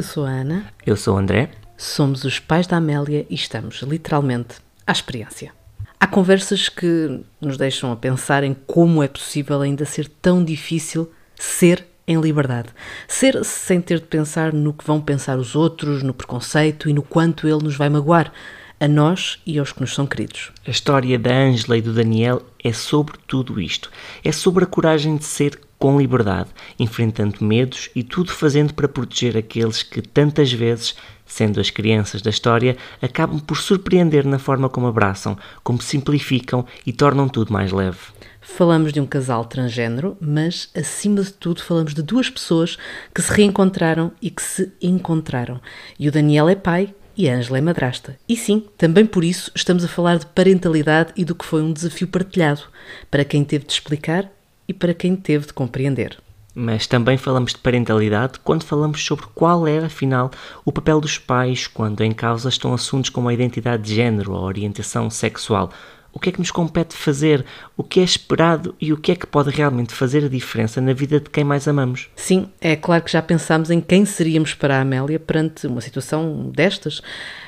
Eu sou a Ana. Eu sou o André. Somos os pais da Amélia e estamos literalmente à experiência. Há conversas que nos deixam a pensar em como é possível ainda ser tão difícil ser em liberdade. Ser sem ter de pensar no que vão pensar os outros, no preconceito e no quanto ele nos vai magoar, a nós e aos que nos são queridos. A história da Ângela e do Daniel é sobre tudo isto. É sobre a coragem de ser com liberdade, enfrentando medos e tudo fazendo para proteger aqueles que tantas vezes, sendo as crianças da história, acabam por surpreender na forma como abraçam, como simplificam e tornam tudo mais leve. Falamos de um casal transgênero, mas acima de tudo falamos de duas pessoas que se reencontraram e que se encontraram. E o Daniel é pai e a Ângela é madrasta. E sim, também por isso estamos a falar de parentalidade e do que foi um desafio partilhado, para quem teve de explicar e para quem teve de compreender. Mas também falamos de parentalidade quando falamos sobre qual é, afinal, o papel dos pais quando em causa estão assuntos como a identidade de género ou a orientação sexual o que é que nos compete fazer, o que é esperado e o que é que pode realmente fazer a diferença na vida de quem mais amamos. Sim, é claro que já pensámos em quem seríamos para a Amélia perante uma situação destas.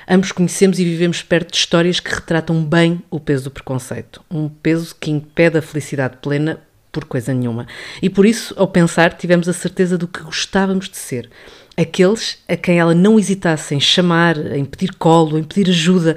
Ambos conhecemos e vivemos perto de histórias que retratam bem o peso do preconceito, um peso que impede a felicidade plena por coisa nenhuma. E por isso, ao pensar, tivemos a certeza do que gostávamos de ser. Aqueles a quem ela não hesitasse em chamar, em pedir colo, em pedir ajuda,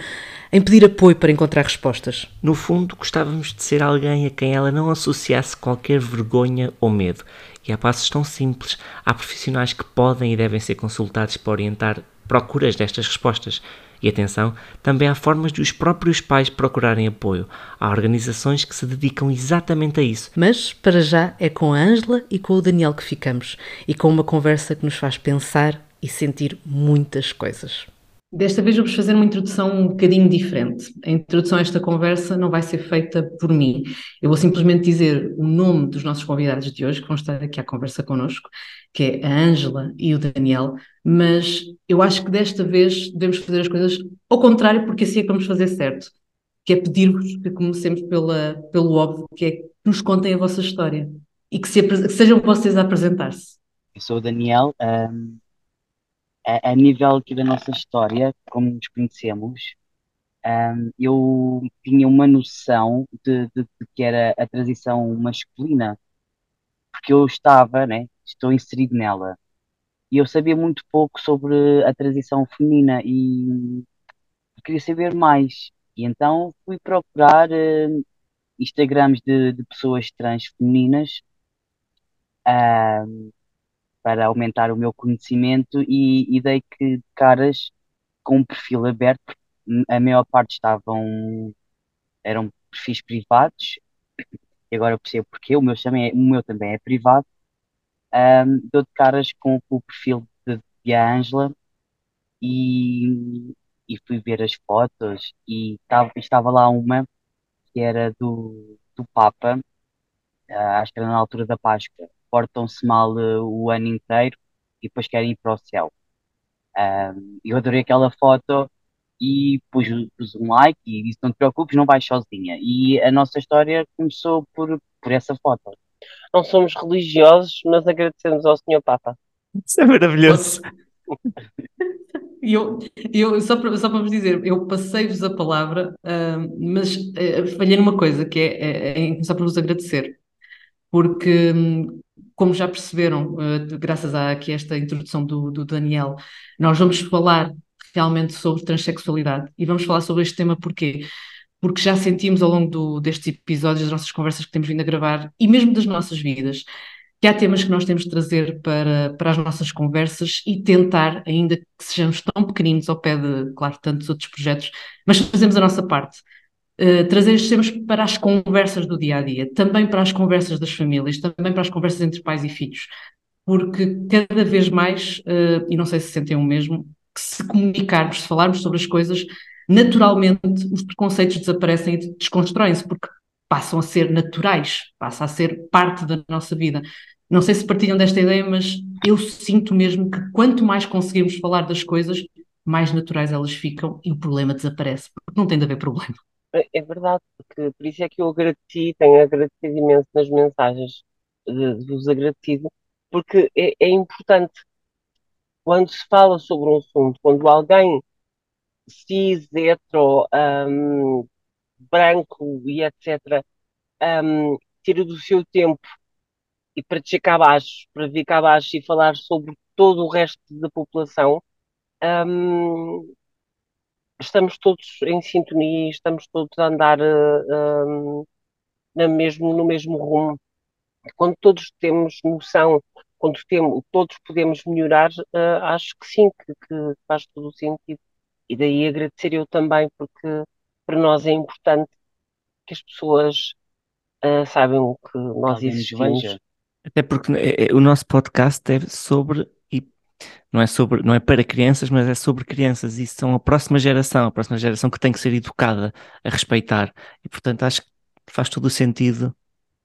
em pedir apoio para encontrar respostas. No fundo, gostávamos de ser alguém a quem ela não associasse qualquer vergonha ou medo. E há passos tão simples, há profissionais que podem e devem ser consultados para orientar procuras destas respostas. E atenção, também há formas de os próprios pais procurarem apoio. Há organizações que se dedicam exatamente a isso. Mas, para já, é com a Ângela e com o Daniel que ficamos. E com uma conversa que nos faz pensar e sentir muitas coisas. Desta vez vamos fazer uma introdução um bocadinho diferente. A introdução a esta conversa não vai ser feita por mim. Eu vou simplesmente dizer o nome dos nossos convidados de hoje, que vão estar aqui à conversa connosco, que é a Ângela e o Daniel, mas eu acho que desta vez devemos fazer as coisas ao contrário, porque assim é que vamos fazer certo, que é pedir-vos que comecemos pela, pelo óbvio, que é que nos contem a vossa história e que, se, que sejam vocês a apresentar-se. Eu sou o Daniel, um a, a nível aqui da nossa história, como nos conhecemos, um, eu tinha uma noção de, de, de, que era a transição masculina, porque eu estava, né, estou inserido nela, e eu sabia muito pouco sobre a transição feminina e queria saber mais. E então fui procurar uh, Instagrams de, de pessoas trans femininas uh, para aumentar o meu conhecimento e, e dei que caras com um perfil aberto, a maior parte estavam, eram perfis privados, e agora eu percebo porque o meu também é, o meu também é privado, um, dou de caras com, com o perfil de, de Ângela e, e fui ver as fotos e estava, estava lá uma que era do, do Papa, uh, acho que era na altura da Páscoa, portam-se mal uh, o ano inteiro e depois querem ir para o céu. Um, eu adorei aquela foto e pus, pus, um like e disse: Não te preocupes, não vais sozinha. E a nossa história começou por, por essa foto. Não somos religiosos, mas agradecemos ao Senhor Papa. Isso é maravilhoso. Eu, eu, só, para, só para vos dizer, eu passei-vos a palavra, uh, mas uh, falhei numa coisa, que é, é, é começar por vos agradecer. Porque hum, como já perceberam, uh, graças a aqui esta introdução do, do, Daniel, nós vamos falar realmente sobre transexualidade e vamos falar sobre este tema porquê? Porque já sentimos ao longo do, destes episódios, das nossas conversas que temos vindo a gravar e mesmo das nossas vidas, que há temas que nós temos de trazer para, para as nossas conversas e tentar, ainda que sejamos tão pequeninos ao pé de, claro, tantos outros projetos, mas fazemos a nossa parte Uh, trazer estes temas para as conversas do dia a dia, também para as conversas das famílias, também para as conversas entre pais e filhos, porque cada vez mais, uh, e não sei se sentem o mesmo, que se comunicarmos, se falarmos sobre as coisas, naturalmente os preconceitos desaparecem e desconstroem-se, porque passam a ser naturais, passa a ser parte da nossa vida. Não sei se partilham desta ideia, mas eu sinto mesmo que quanto mais conseguimos falar das coisas, mais naturais elas ficam e o problema desaparece, porque não tem de haver problema. É, é verdade, porque por isso é que eu agradeci, tenho agradecido imenso nas mensagens de, de vos agradecido, porque é, é importante. quando se fala sobre um assunto, quando alguém cis, hetero, um, branco e etc., um, tira do seu tempo e para descer cá abaixo, para vir cá abaixo e falar sobre todo o resto da população, um, estamos todos em sintonia, estamos todos a andar uh, no, mesmo, no mesmo rumo. Quando todos temos noção, quando temos, todos podemos melhorar, uh, acho que sim, que, que, faz todo o sentido. E daí agradecer eu também, porque para nós é importante que as pessoas uh, saibam que nós existimos. Até porque o nosso podcast é sobre não é sobre, não é para crianças, mas é sobre crianças e são a próxima geração, a próxima geração que tem que ser educada a respeitar. E portanto acho que faz todo o sentido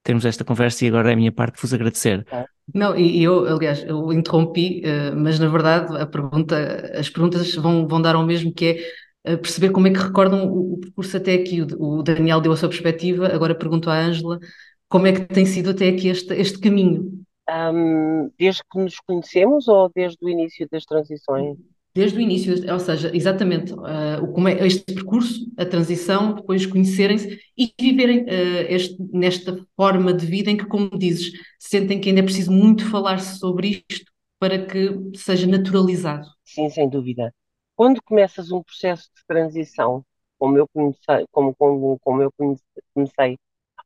termos esta conversa e agora é a minha parte vos agradecer. Não, e eu, aliás, eu interrompi, eh, mas na verdade a pergunta, as perguntas vão, vão dar ao mesmo que é eh, perceber como é que recordam o, percurso até aqui. O, Daniel deu a sua perspectiva, agora pergunto à Ângela como é que tem sido até aqui este, este caminho. Um, desde que nos conhecemos ou desde o início das transições? Desde o início, ou seja, exatamente, uh, como é este percurso, a transição, depois conhecerem-se e viverem uh, este, nesta forma de vida em que, como dizes, sentem que ainda é preciso muito falar-se sobre isto para que seja naturalizado. Sim, sem dúvida. Quando começas um processo de transição, como eu comecei, como, como, como eu comecei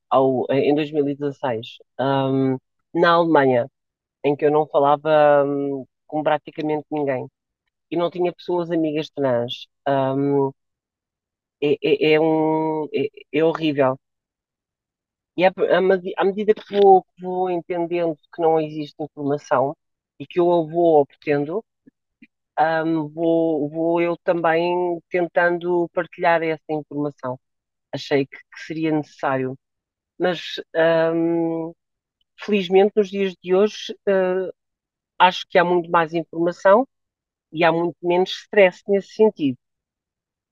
ao, em 2016, um, na Alemanha, em que eu não falava um, com praticamente ninguém e não tinha pessoas amigas trans. Um, é, é, é, um, é, é horrível. E à, à medida que vou, vou entendendo que não existe informação e que eu a vou obtendo, um, vou, vou eu também tentando partilhar essa informação. Achei que, que seria necessário. Mas, um, felizmente, nos dias de hoje, uh, acho que há muito mais informação e há muito menos stress nesse sentido.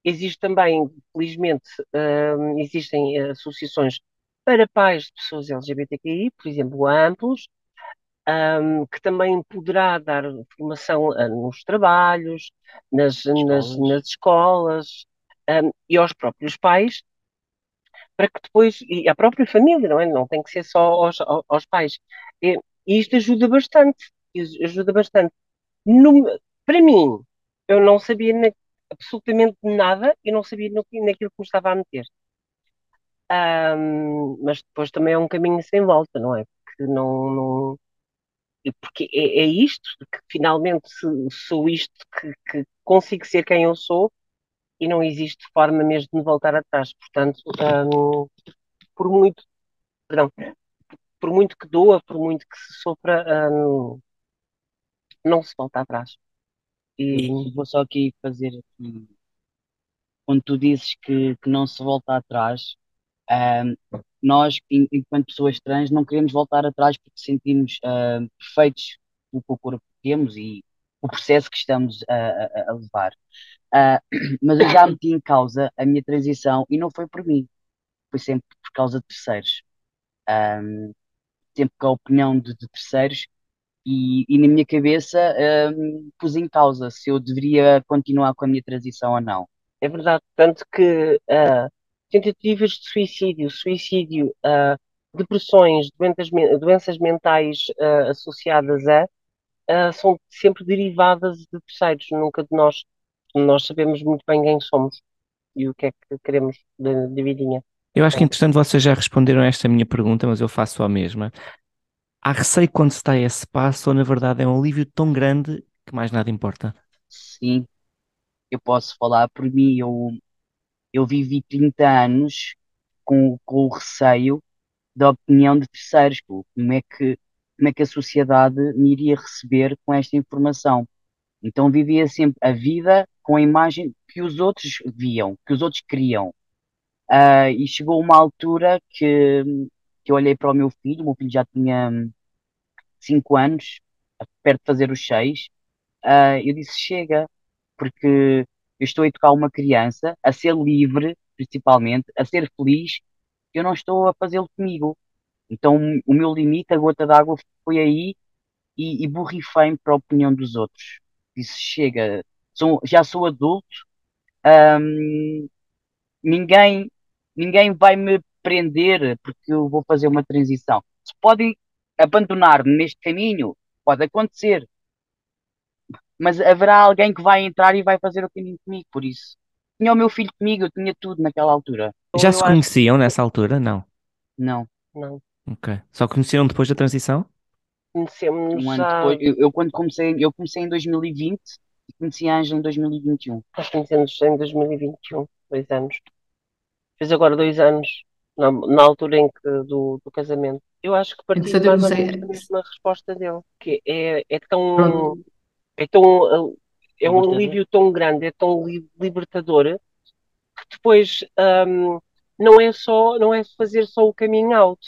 Existe também, felizmente, uh, existem associações para pais de pessoas LGBTQI, por exemplo, a Amplos, um, que também poderá dar formação nos trabalhos, nas escolas, nas, nas escolas um, e aos próprios pais, para que depois, e à própria família, não é? Não tem que ser só aos, aos pais. E, e isto ajuda bastante, ajuda bastante. No, para mim, eu não sabia na, absolutamente nada, eu não sabia no, naquilo que me estava a meter. Um, mas depois também é um caminho sem volta, não é? Porque não, não porque é, é, isto que finalmente sou isto que, que, consigo ser quem eu sou e não existe forma mesmo de voltar atrás. Portanto, um, por muito, perdão, por muito que doa, por muito que se sofra, um, não se volta atrás. E vou só aqui fazer aqui, quando tu dizes que, que não se volta atrás, um, nós, enquanto pessoas trans, não queremos voltar atrás porque sentimos uh, perfeitos com o corpo que temos e o processo que estamos a, a, a levar. Uh, mas eu já meti em causa a minha transição e não foi por mim, foi sempre por causa de terceiros. Um, sempre com a opinião de, de terceiros e, e, na minha cabeça um, pus em causa se eu deveria continuar com a minha transição ou não. É verdade, tanto que uh, tentativas de suicídio, suicídio, uh, depressões, doenças, doenças mentais associadas a, uh, são sempre derivadas de terceiros, nunca de nós. Nós sabemos muito bem quem somos e o que é que queremos de, de vidinha. Eu acho que, entretanto, vocês já responderam a esta minha pergunta, mas eu faço a mesma. Há receio quando se está a esse passo ou, na verdade, é um alívio tão grande que mais nada importa? Sim, eu posso falar por mim. Eu eu vivi 30 anos com, com o receio da opinião de terceiros, como é que, como é que a sociedade me iria receber com esta informação. Então vivia sempre a vida com a imagem que os outros viam, que os outros queriam. Uh, e chegou uma altura que, que eu olhei para o meu filho, o meu filho já tinha 5 anos, perto de fazer os 6, uh, eu disse: chega, porque eu estou a educar uma criança a ser livre, principalmente, a ser feliz, eu não estou a fazê-lo comigo. Então, o meu limite, a gota d'água, foi aí e, e borrifei-me para a opinião dos outros. Disse, chega, sou, já sou adulto, hum, ninguém, ninguém vai me prender porque eu vou fazer uma transição. Se podem abandonar-me neste caminho, pode acontecer. Mas haverá alguém que vai entrar e vai fazer o caminho comigo, por isso. Tinha o meu filho comigo, eu tinha tudo naquela altura. Já Eu se acho- conheciam nessa altura? Não. Não, Não. Ok. Só conheceram depois da transição? Conhecemos um ano já. depois. Eu, eu quando comecei, eu comecei em 2020 e conheci a Ângela em 2021. Nós conhecemos em 2021, dois anos. Fez agora dois anos, na, na altura em que, do, do casamento. Eu acho que partilho Interessante, eu mais ou comecei- menos da mesma resposta dele, que é, é tão, Pronto. é tão, uh, é um Libertador. alívio tão grande, é tão li- libertador, que depois um, não é só, não é fazer só o coming out,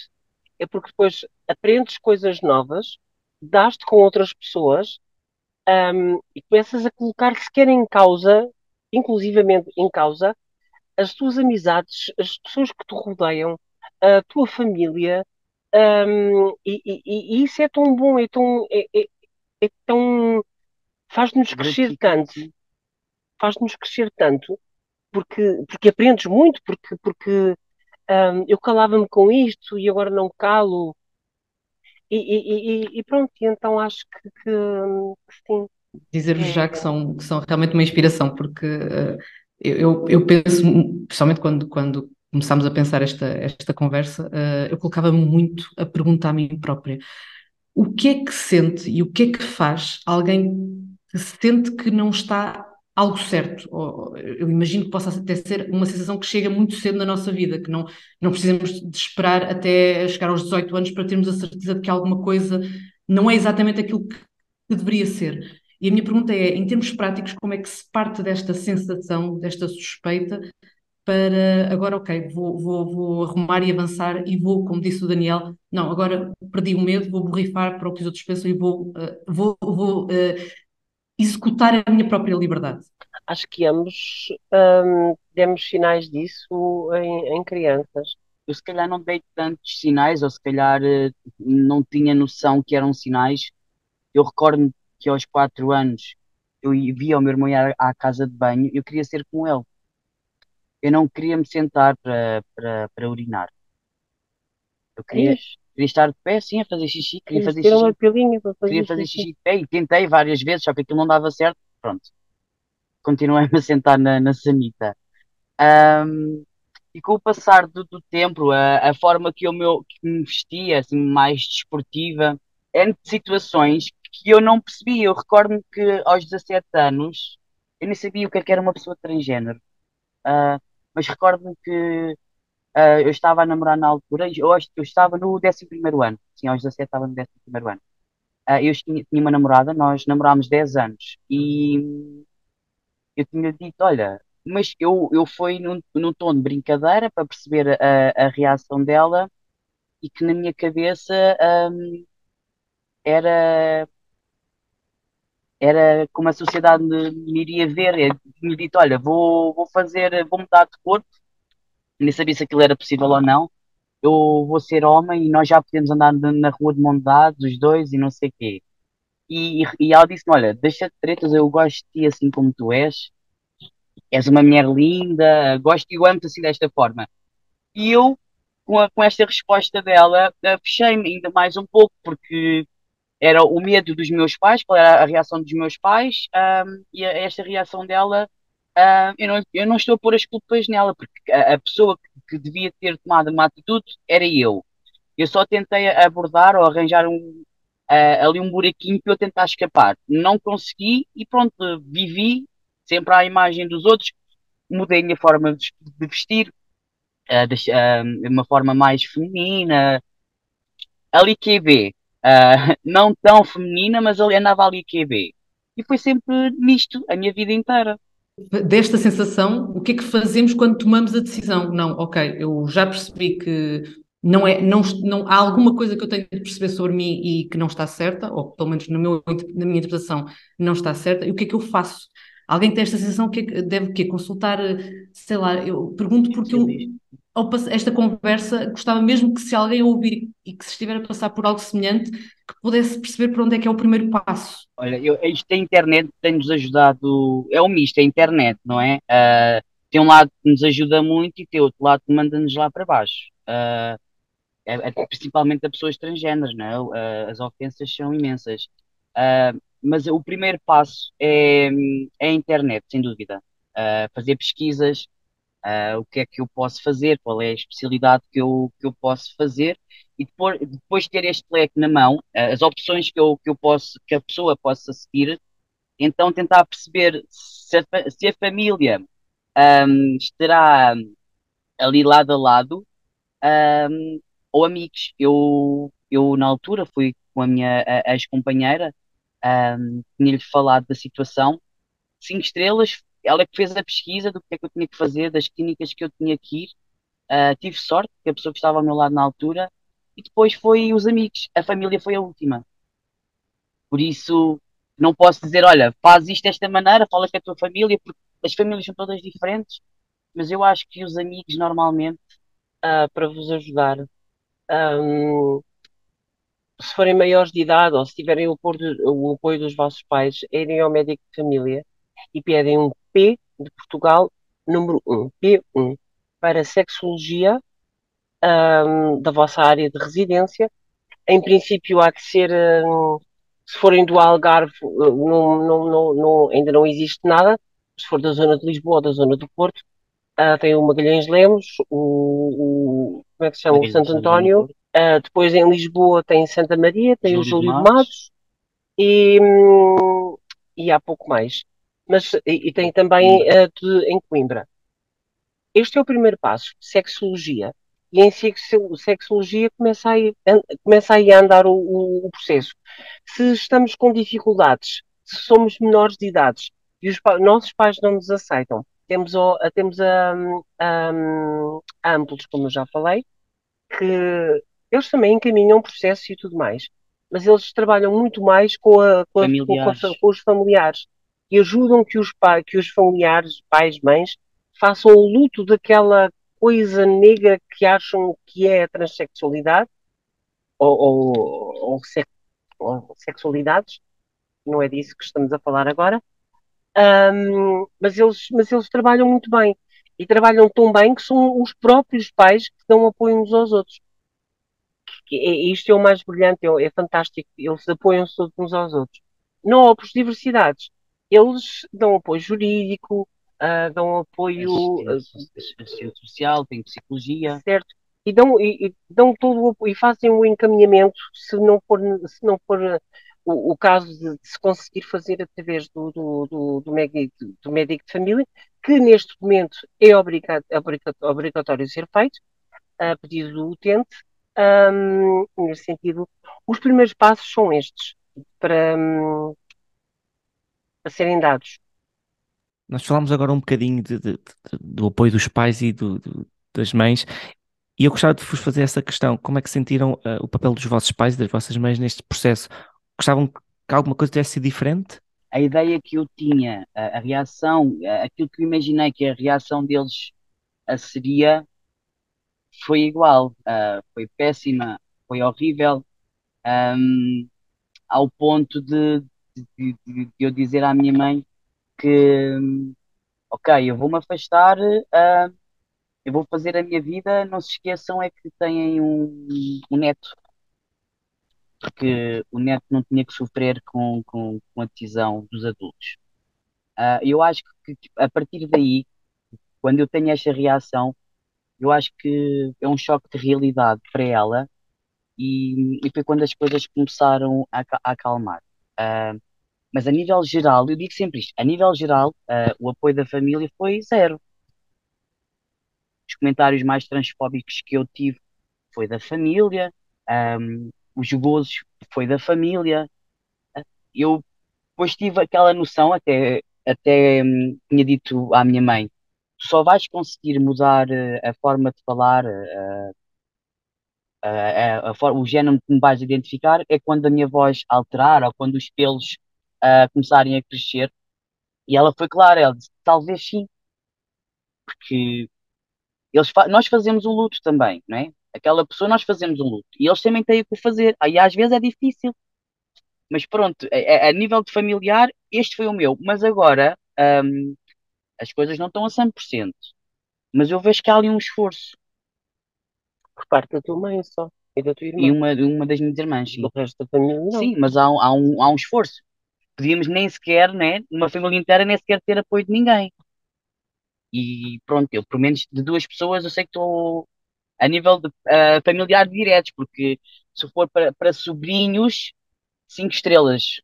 é porque depois aprendes coisas novas, dás-te com outras pessoas, um, e começas a colocar sequer em causa, inclusivamente em causa, as tuas amizades, as pessoas que te rodeiam, a tua família, um, e, e- e isso é tão bom, é tão, é, é- é tão, faz-nos crescer tanto, faz-nos crescer tanto, porque, porque aprendes muito, porque, porque um, eu calava-me com isto e agora não calo, e, e- e- e pronto, então acho que, que, que sim. dizer-vos É. já que são, que são realmente uma inspiração, porque eh, eu, eu- penso, principalmente quando, quando começámos a pensar esta, esta conversa, eh, eu colocava-me muito a pergunta a mim própria: o que é que sente e o que é que faz alguém que sente que não está algo certo? Ou, eu imagino que possa até ser uma sensação que chega muito cedo na nossa vida, que não, não precisamos de esperar até chegar aos 18 anos para termos a certeza de que alguma coisa não é exatamente aquilo que que deveria ser. E a minha pergunta é, em termos práticos, como é que se parte desta sensação, desta suspeita, para agora, ok, vou, vou, vou arrumar e avançar e vou, como disse o Daniel, não, agora perdi o medo, vou borrifar para o que os outros pensam e vou, eh, vou, vou eh, executar a minha própria liberdade. Acho que ambos um, demos sinais disso em, em crianças. Eu se calhar não dei tantos sinais, ou se calhar eh, não tinha noção que eram sinais. Eu recordo-me que aos quatro anos eu ia- via o meu irmão ir à, à casa de banho, eu queria ser com ele. Eu não queria me sentar para, para, para urinar. Eu queria, queria estar de pé, sim, a fazer xixi, queria fazer xixi, uma pilinha para fazer queria fazer xixi. de pé e tentei várias vezes, só que aquilo não dava certo. Pronto, continuei-me a sentar na, na sanita. Ahm, e com o passar do, do tempo, a, a forma que eu meu, que me vestia, assim, mais desportiva, eram situações que eu não percebia. Eu recordo-me que aos 17 anos eu nem sabia o que é era uma pessoa transgênero. Ah, mas recordo-me que ah, eu estava a namorar na altura, eu, eu estava no 11º ano. Sim, aos 17 estava no 11º ano. Ah, eu tinha, tinha uma namorada, nós namorámos 10 anos e eu tinha dito, olha, mas eu, eu fui num, num tom de brincadeira para perceber a, a reação dela e que na minha cabeça hum, era, era como a sociedade me, me iria ver. Eu tinha dito, olha, vou, vou fazer, vou mudar de corpo, nem sabia se aquilo era possível ou não. Eu vou ser homem e nós já podemos andar na rua de mão dados, os dois, e não sei o quê. E, e ela disse-me, olha, deixa de tretas, eu gosto de ti assim como tu és. És uma mulher linda, gosto e amo-te assim desta forma. E eu, com, a- com esta resposta dela, eh, fechei-me ainda mais um pouco, porque era o medo dos meus pais, qual era a reação dos meus pais, ahm, e a- esta reação dela, ahm, eu não, eu não estou a pôr as culpas nela, porque a, a pessoa que, que devia ter tomado uma atitude era eu. Eu só tentei abordar ou arranjar um, ah, ali um buraquinho para eu tentar escapar. Não consegui e pronto, vivi sempre à imagem dos outros, mudei a minha forma de vestir, deix- ah, de uma forma mais feminina, ali QB, ah, não tão feminina, mas ali andava ali QB. E foi sempre nisto, a minha vida inteira. Desta sensação, o que é que fazemos quando tomamos a decisão? Não, ok, eu já percebi que não é, não, não, há alguma coisa que eu tenho de perceber sobre mim e que não está certa, ou pelo menos no meu, na minha interpretação não está certa, e o que é que eu faço? Alguém tem esta sensação que é deve que consultar, sei lá, eu pergunto porque eu, esta conversa, gostava mesmo que se alguém ouvir e que se estiver a passar por algo semelhante, que pudesse perceber por onde é que é o primeiro passo. Olha, eu, isto da internet tem-nos ajudado, é um misto, é a internet, não é? Ah, tem um lado que nos ajuda muito e tem outro lado que manda-nos lá para baixo. Ah, é- é principalmente a pessoas transgêneras, não é? Ah, as ofensas são imensas. Mas o primeiro passo é, é a internet, sem dúvida. Fazer pesquisas, ah, o que é que eu posso fazer, qual é a especialidade que eu, que eu posso fazer, e depois, depois ter este leque na mão, ah, as opções que eu, que eu posso, que a pessoa possa seguir, então tentar perceber se a, se a família ahm, estará ali lado a lado, ahm, ou amigos. Eu, eu, na altura, fui com a minha ex-companheira, ahm, tinha-lhe falado da situação, cinco estrelas, ela é que fez a pesquisa do que é que eu tinha que fazer, das clínicas que eu tinha que ir. Ah, tive sorte, que a pessoa que estava ao meu lado na altura, e depois foi os amigos, a família foi a última. Por isso, não posso dizer, olha, faz isto desta maneira, fala com a tua família, porque as famílias são todas diferentes, mas eu acho que os amigos normalmente, ah, para vos ajudar. Ahm, se forem maiores de idade ou se tiverem o apoio, dos vossos pais, irem ao médico de família e pedem um P de Portugal, número 1, P1, para sexologia, ahm, da vossa área de residência. Em princípio, há que ser, ahm, se forem do Algarve, eh, não, não, não, não- ainda não existe nada. Se for da zona de Lisboa ou da zona do Porto, ah, tem o Magalhães Lemos, o, o- como é que se chama? O Santo António. Ah, depois em Lisboa tem Santa Maria, tem o Júlio de Júlio de Matos. Matos e, hum, e há pouco mais. Mas, e, e tem também ah, de- em Coimbra. Este é o primeiro passo, sexologia. E em sexo- sexologia começa aí, começa aí a andar o, o- processo. Se estamos com dificuldades, se somos menores de idades e os pa- nossos pais não nos aceitam, temos, a- temos a, a, a Amplos, como eu já falei, que eles também encaminham o processo e tudo mais, mas eles trabalham muito mais com, a- com a- com a- com os familiares ajudam que os, que os familiares, pais, mães, façam o luto daquela coisa negra que acham que é a transexualidade ou, ou, ou, sex- ou sexualidades, não é disso que estamos a falar agora, Ahm, mas, eles, mas eles trabalham muito bem e trabalham tão bem que são os próprios pais que dão apoio uns aos outros. Que é- isto é o mais brilhante, é, é fantástico. Eles apoiam-se todos uns aos outros. Não há por diversidades. Eles dão apoio jurídico, ah, dão apoio Assistência assistência social, tem psicologia. certo? E dão, e, e dão todo o apoio e fazem o encaminhamento se não for, se não for uh, o, o caso de, de se conseguir fazer através do, do, do, do, médico, do médico de família, que neste momento é obriga- obriga- obrigatório ser feito, a pedido do utente. Ahm, nesse sentido, os primeiros passos são estes para, hum, para serem dados. Nós falámos agora um bocadinho de- de- de- do apoio dos pais e do- do- das mães, e eu gostava de vos fazer essa questão: como é que sentiram eh, o papel dos vossos pais e das vossas mães neste processo? Gostavam que alguma coisa tivesse sido diferente? A ideia que eu tinha, a, a reação, a- aquilo que eu imaginei que a reação deles a seria, foi igual. Ah, foi péssima, foi horrível, ahm, ao ponto de, de- de- de eu dizer à minha mãe que, hum, ok, eu vou-me afastar, ah, eu vou fazer a minha vida, não se esqueçam é que têm um, um neto, porque o neto não tinha que sofrer com, com, com a decisão dos adultos. Ah, eu acho que a partir daí, quando eu tenho esta reação, eu acho que é um choque de realidade para ela e, e foi quando as coisas começaram a, a acalmar. Ah, mas a nível geral, eu digo sempre isto, a nível geral, ah, o apoio da família foi zero. Os comentários mais transfóbicos que eu tive foi da família, ahm, os gozos foi da família. Eu depois tive aquela noção, até, até hum, tinha dito à minha mãe, só vais conseguir mudar a forma de falar, a, a for- o género que me vais identificar é quando a minha voz alterar ou quando os pelos ah, começarem a crescer. E ela foi clara, ela disse, talvez sim, porque Eles fa nós fazemos o luto também, não é? Aquela pessoa, nós fazemos o luto. E eles também têm o que fazer. Aí às vezes é difícil. Mas pronto, a, a, nível de familiar, este foi o meu. Mas agora, um, as coisas não estão a 100%. Mas eu vejo que há ali um esforço. Por parte da tua mãe só. E da tua irmã. E uma, uma das minhas irmãs, sim. Do resto da família, não. Sim, mas há, há, um, há um esforço. Podíamos nem sequer, né, numa família inteira, nem sequer ter apoio de ninguém. E pronto, eu, pelo menos de duas pessoas, eu sei que estou a nível de uh, familiar diretos, porque se for para, para sobrinhos, cinco estrelas.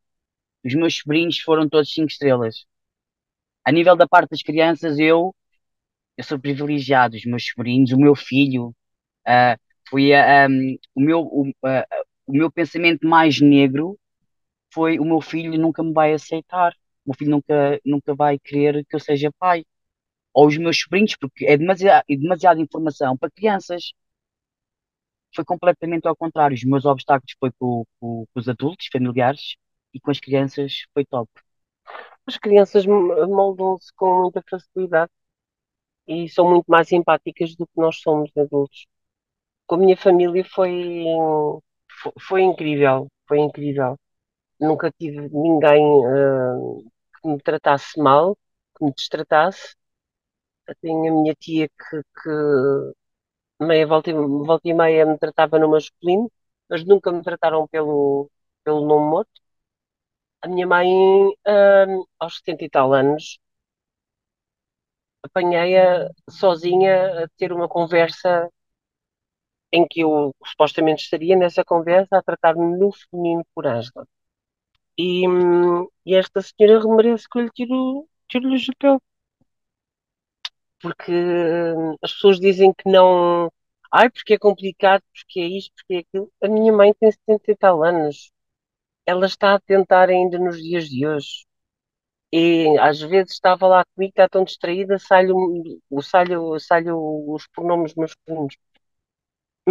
Os meus sobrinhos foram todos cinco estrelas. A nível da parte das crianças, eu, eu sou privilegiado. Os meus sobrinhos, o meu filho, uh, foi um, o meu o, uh, o meu pensamento mais negro foi o meu filho nunca me vai aceitar. O meu filho nunca nunca vai querer que eu seja pai. Ou os meus sobrinhos, porque é demasiado, é demasiada informação para crianças foi completamente ao contrário. Os meus obstáculos foi com, com, com os adultos, familiares, e com as crianças foi top. As crianças moldam-se com muita facilidade e são muito mais simpáticas do que nós somos adultos. Com a minha família foi, foi, foi incrível, foi incrível. Nunca tive ninguém uh, que me tratasse mal, que me destratasse. Tenho a minha tia que, que meia volta volta e meia me tratava no masculino, mas nunca me trataram pelo, pelo nome morto. A minha mãe, hum, aos 70 e tal anos, apanhei-a sozinha a ter uma conversa em que eu supostamente estaria nessa conversa a tratar-me no feminino por Ângela. E, e esta senhora merece que eu lhe tiro, tiro-lhe o chapéu porque hum, as pessoas dizem que não. Ai, porque é complicado, porque é isto, porque é aquilo. A minha mãe tem 70 e tal anos. Ela está a tentar ainda nos dias de hoje. E às vezes estava lá comigo, está tão distraída, sai-lhe sai sai os pronomes masculinos.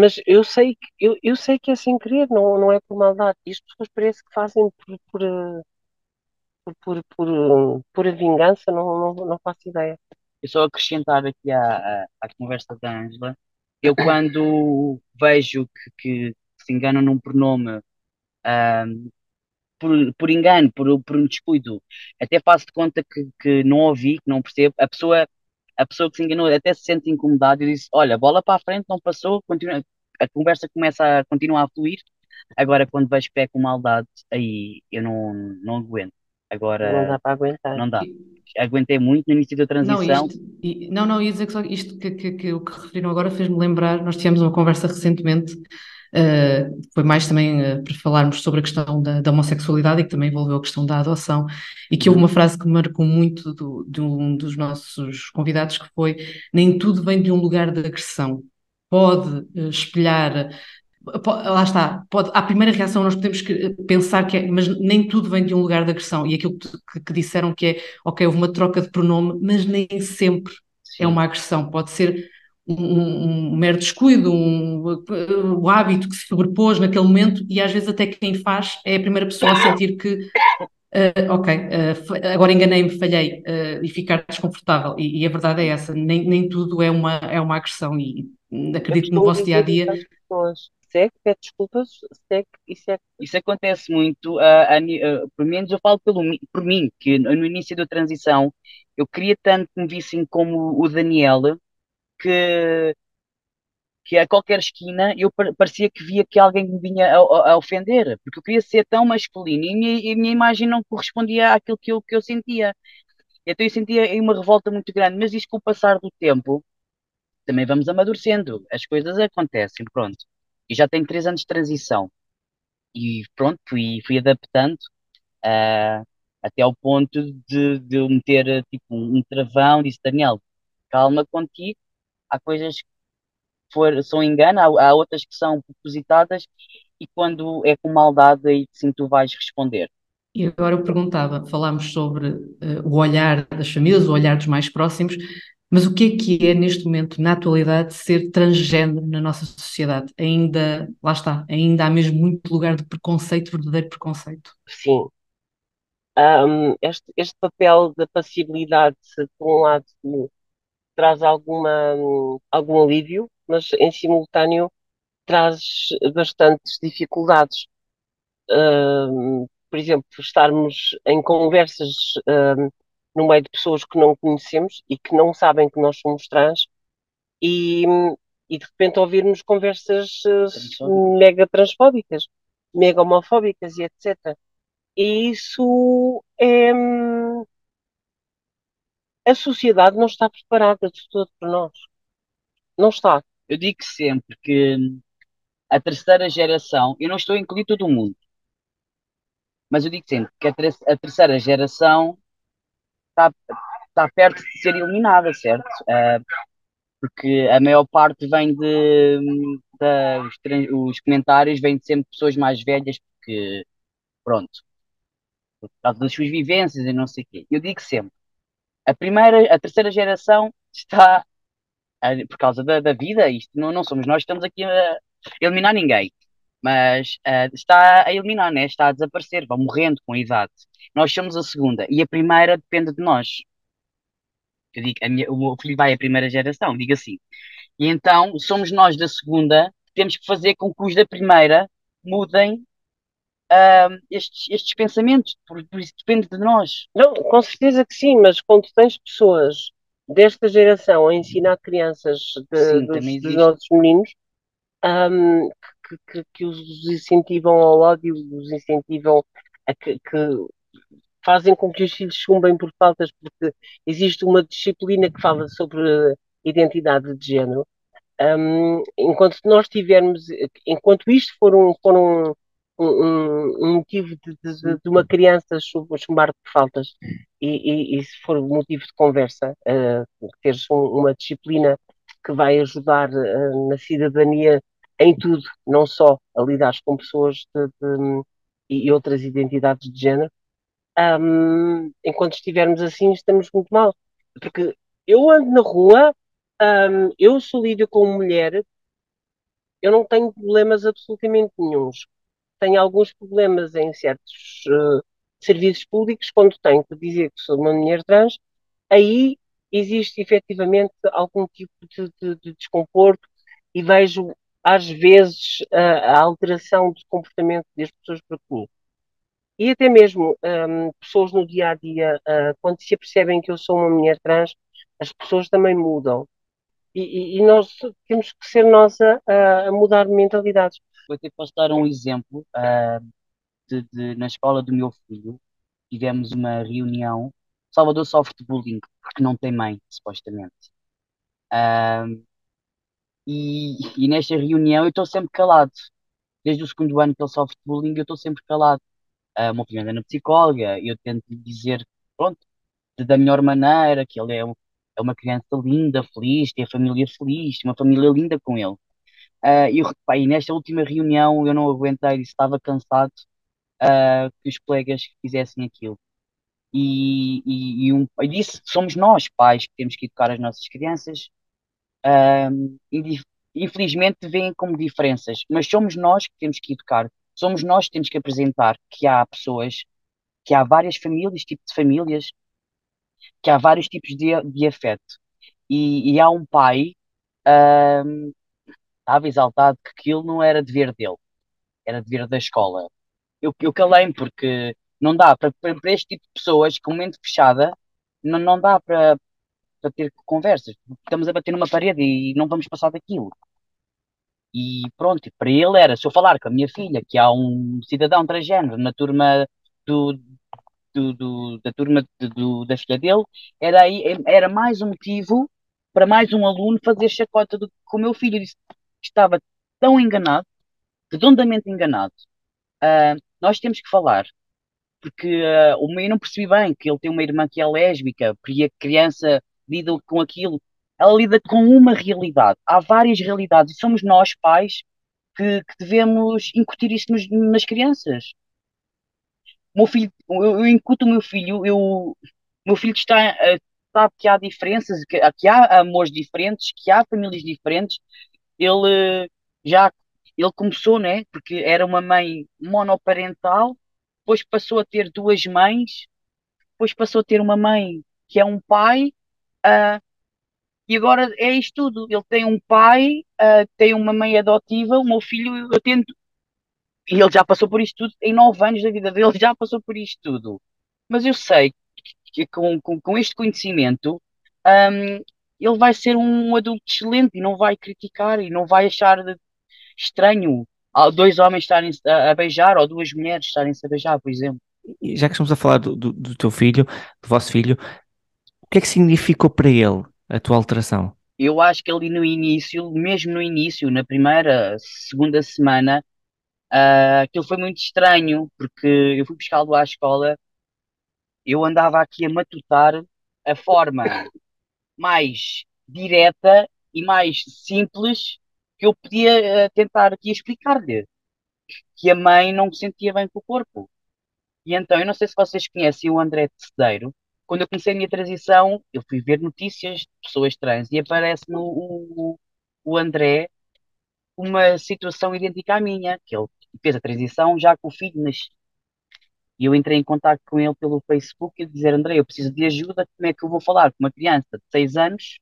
Mas eu sei que, eu, eu sei que é sem querer, não, não é por maldade. As pessoas parece que fazem por, por, por, por, por, por a vingança, não, não, não faço ideia. Eu só acrescentar aqui à, à, à conversa da Ângela, eu quando vejo que, que se enganam num pronome um, por, por engano, por, por um descuido, até faço de conta que, que não ouvi, que não percebo, a pessoa, a pessoa que se enganou até se sente incomodada e diz, olha, bola para a frente, não passou, continua, a conversa começa a continuar a fluir, agora quando vejo que é com maldade, aí eu não, não aguento. Agora, não dá para aguentar. Não dá aguentei muito no início da transição. Não, isto, não, não, ia dizer que só isto que, que, que o que referiram agora fez-me lembrar, nós tivemos uma conversa recentemente, uh, foi mais também uh, para falarmos sobre a questão da, da, homossexualidade e que também envolveu a questão da adoção, e que houve uma frase que marcou muito do, de um dos nossos convidados que foi, nem tudo vem de um lugar de agressão, pode uh, espelhar lá está, pode, à primeira reação nós podemos pensar que é, mas nem tudo vem de um lugar de agressão, e aquilo que, que disseram que é, ok, houve uma troca de pronome, mas nem sempre Sim. é uma agressão, pode ser um, um, mero descuido, um, um, hábito que se sobrepôs naquele momento, e às vezes até quem faz é a primeira pessoa a sentir que Uh, ok, uh, agora enganei-me, falhei uh, e ficar desconfortável. E, e, a verdade é essa: nem, nem tudo é uma, é uma agressão. E acredito que no vosso dia a dia segue, pede desculpas, segue e segue. Isso acontece muito, uh, uh, uh, pelo menos eu falo pelo, por mim, que no início da transição eu queria tanto que me vissem como o Daniel, que, que a qualquer esquina eu parecia que via que alguém me vinha a, a, ofender, porque eu queria ser tão masculino e a minha, a minha imagem não correspondia àquilo que eu, que eu sentia. Então eu sentia uma revolta muito grande, mas isso com o passar do tempo também vamos amadurecendo, as coisas acontecem, pronto e já tenho três anos de transição. E pronto, fui, fui adaptando uh, até ao ponto de, de meter tipo, um travão. Disse, Daniel, calma contigo. Há coisas que for, são engano, há, há outras que são propositadas. E quando é com maldade, aí sim tu vais responder. E agora eu perguntava, falámos sobre uh, o olhar das famílias, o olhar dos mais próximos, mas o que é que é neste momento, na atualidade, ser transgênero na nossa sociedade? Ainda, lá está, ainda há mesmo muito lugar de preconceito, verdadeiro preconceito. Sim. Um, este, este papel da passibilidade, por um lado, traz alguma, algum alívio, mas em simultâneo traz bastantes dificuldades. Uh, por exemplo, estarmos em conversas uh, no meio de pessoas que não conhecemos e que não sabem que nós somos trans e, e de repente ouvirmos conversas uh, mega transfóbicas, mega homofóbicas e etc. E isso é. A sociedade não está preparada de todo para nós. Não está. Eu digo sempre que a terceira geração, eu não estou a incluir todo mundo, mas eu digo sempre que a, a terceira geração está, está perto de ser eliminada, certo? Uh, porque a maior parte vem de, de os, os, comentários vêm de sempre pessoas mais velhas, porque pronto, por causa das suas vivências e não sei o quê. Eu digo sempre, a primeira, a terceira geração está por causa da, da vida, isto não, não somos nós que estamos aqui a eliminar ninguém, mas uh, está a eliminar, né? está a desaparecer, vai morrendo com a idade. Nós somos a segunda e a primeira depende de nós. Eu digo, minha, o meu filho vai à primeira geração, digo assim. E então somos nós da segunda que temos que fazer com que os da primeira mudem uh, estes, estes pensamentos, por, por, isso depende de nós. Não, com certeza que sim, mas quando tens pessoas desta geração a ensinar crianças de, sim, dos, dos, nossos meninos um, que, que, que, os incentivam ao ódio, os incentivam a que, que fazem com que os filhos chumbem por faltas, porque existe uma disciplina que fala sobre identidade de género. Um, enquanto nós tivermos, enquanto isto for um, for um, um, um motivo de, de, de, uma criança chumbar por faltas e, e, e, se for motivo de conversa, uh, teres um, uma disciplina que vai ajudar uh, na cidadania em tudo, não só a lidar com pessoas de, de, e outras identidades de género. Um, enquanto estivermos assim, estamos muito mal. Porque eu ando na rua, um, eu sou lida como mulher, eu não tenho problemas absolutamente nenhums tenho alguns problemas em certos uh, serviços públicos, quando tenho que dizer que sou uma mulher trans, aí existe efetivamente algum tipo de, de, de desconforto e vejo às vezes a, a alteração de comportamento das pessoas para comigo. E até mesmo um, pessoas no dia a dia, uh, quando se apercebem que eu sou uma mulher trans, as pessoas também mudam. E, e, e nós temos que ser nós a, a mudar mentalidades eu até posso dar um exemplo uh, de, de, na escola do meu filho. Tivemos uma reunião. Salvador sofre bullying porque não tem mãe, supostamente. Uh, e, e nesta reunião eu estou sempre calado. Desde o segundo ano que ele sofre de bullying, eu estou sempre calado. Uh, uma filha anda na psicóloga, eu tento dizer, pronto, da melhor maneira, que ele é, é uma criança linda, feliz, tem a família feliz, uma família linda com ele. Uh, e, pá, e nesta última reunião eu não aguentei, estava cansado uh, que os colegas fizessem aquilo. E, e, e, um, disse: somos nós, pais, que temos que educar as nossas crianças. Uh, e, infelizmente vêm como diferenças, mas somos nós que temos que educar, somos nós que temos que apresentar que há pessoas, que há várias famílias, tipos de famílias, que há vários tipos de, de afeto. E, e há um pai estava exaltado que aquilo não era dever dele, era dever da escola. Eu, eu calei-me porque não dá para, este tipo de pessoas, com mente fechada, não, não dá para, ter conversas. Estamos a bater numa parede e não vamos passar daquilo. E pronto, para ele era, se eu falar com a minha filha, que há um cidadão transgênero na turma do, do, do da turma do, da filha dele, era, aí, era mais um motivo para mais um aluno fazer chacota do, com o meu filho. Eu disse, estava tão enganado, redondamente enganado. Uh, nós temos que falar, porque uh, o não percebi bem que ele tem uma irmã que é lésbica, porque a criança lida com aquilo. Ela lida com uma realidade. Há várias realidades e somos nós, pais, que, que devemos incutir isso nos, nas crianças. Meu filho, eu, eu incuto o meu filho, eu, meu filho está, uh, sabe que há diferenças, que, que há amores diferentes, que há famílias diferentes, ele já ele começou, né? Porque era uma mãe monoparental, depois passou a ter duas mães, depois passou a ter uma mãe que é um pai, uh, E agora é isto tudo. Ele tem um pai, uh, tem uma mãe adotiva, o meu filho, eu tento. E ele já passou por isto tudo, em nove anos da vida dele, já passou por isto tudo. Mas eu sei que com, com, com este conhecimento, um, ele vai ser um adulto excelente e não vai criticar e não vai achar estranho dois homens estarem a, a beijar ou duas mulheres estarem-se a beijar, por exemplo. Já que estamos a falar do, do, do teu filho, do vosso filho, o que é que significou para ele a tua alteração? Eu acho que ali no início, mesmo no início, na primeira, segunda semana, uh, aquilo foi muito estranho, porque eu fui buscá-lo à escola, eu andava aqui a matutar a forma mais direta e mais simples que eu podia uh, tentar aqui explicar-lhe que a mãe não se sentia bem com o corpo. E então, eu não sei se vocês conhecem o André Tecedeiro. Quando eu comecei a minha transição, eu fui ver notícias de pessoas trans e aparece-me o, o André uma situação idêntica à minha, que ele fez a transição já com o filho nascido. E eu entrei em contato com ele pelo Facebook e dizer, André, eu preciso de ajuda, como é que eu vou falar com uma criança de 6 anos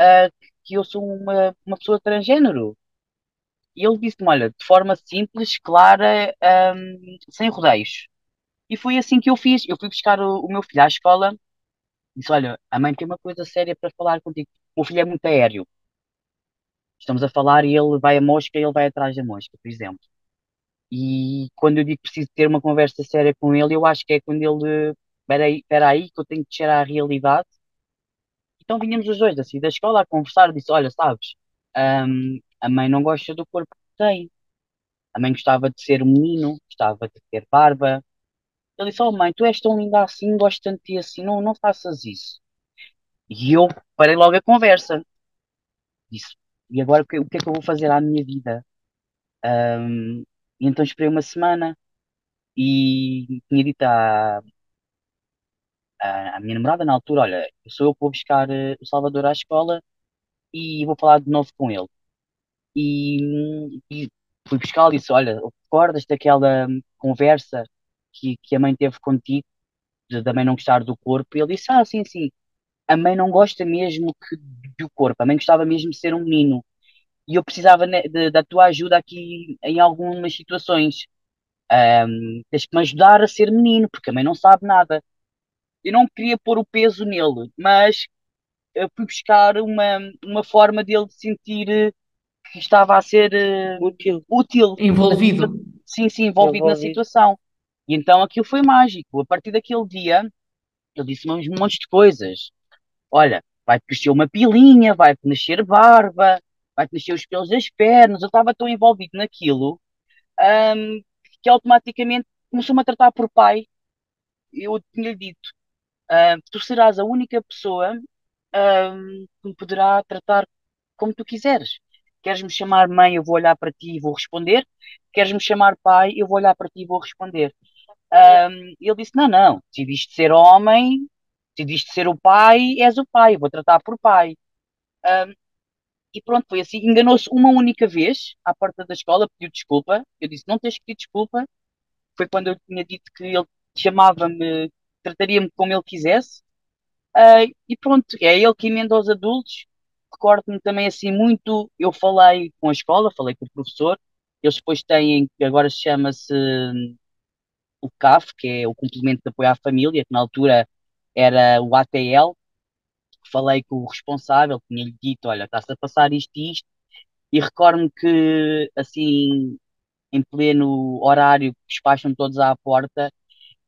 uh, que eu sou uma, uma pessoa transgênero? E ele disse-me, olha, de forma simples, clara, um, sem rodeios. E foi assim que eu fiz. Eu fui buscar o, o meu filho à escola e disse, olha, a mãe tem uma coisa séria para falar contigo. O meu filho é muito aéreo. Estamos a falar e ele vai a mosca e ele vai atrás da mosca, por exemplo. E quando eu digo preciso ter uma conversa séria com ele, eu acho que é quando ele, espera aí, espera aí que eu tenho que chegar à realidade. Então vinhamos os dois assim da escola a conversar, disse, olha, sabes, um, a mãe não gosta do corpo que tem. A mãe gostava de ser um menino, gostava de ter barba. Ele disse, oh mãe, tu és tão linda assim, gosto tanto de ti assim, não, não faças isso. E eu parei logo a conversa. Disse, e agora o que, o que é que eu vou fazer à minha vida? Um, e então esperei uma semana e tinha dito à, à, minha namorada na altura, olha, sou eu que vou buscar uh, o Salvador à escola e vou falar de novo com ele. E, e fui buscá-lo e disse, olha, recordas daquela conversa que, que a mãe teve contigo, de, da mãe não gostar do corpo? E ele disse, ah, sim, sim, a mãe não gosta mesmo que, do corpo, a mãe gostava mesmo de ser um menino e eu precisava né, de, da tua ajuda aqui em algumas situações. Um, tens que me ajudar a ser menino, porque a mãe não sabe nada. Eu não queria pôr o peso nele, mas eu fui buscar uma, uma forma dele sentir eh, que estava a ser uh, útil. útil. Envolvido. Sim, sim, envolvido, envolvido, na situação. E então aquilo foi mágico. A partir daquele dia, ele disse-me um monte de coisas. Olha, vai crescer uma pilinha, vai nascer barba, vai nascer os pelos das pernas. Eu estava tão envolvido naquilo um, que automaticamente começou-me a tratar por pai. Eu tinha-lhe dito: uh, tu serás a única pessoa um, que me poderá tratar como tu quiseres. Queres-me chamar mãe, eu vou olhar para ti e vou responder. Queres-me chamar pai, eu vou olhar para ti e vou responder. Um, ele disse: Não, não, decidiste ser homem, decidiste ser o pai, és o pai, vou tratar por pai. Um, e pronto, foi assim. Enganou-se uma única vez à porta da escola, pediu desculpa. Eu disse: Não tens que pedir desculpa. Foi quando eu tinha dito que ele chamava-me, trataria-me como ele quisesse. Uh, e pronto, é ele que emenda aos adultos. Recordo-me também assim muito. Eu falei com a escola, falei com o professor. Eles depois têm, que agora chama-se o CAF, que é o Complemento de Apoio à Família, que na altura era o ATL, falei com o responsável, tinha-lhe dito, olha, está-se a passar isto e isto, e recordo-me que, assim, em pleno horário, despacham todos à porta,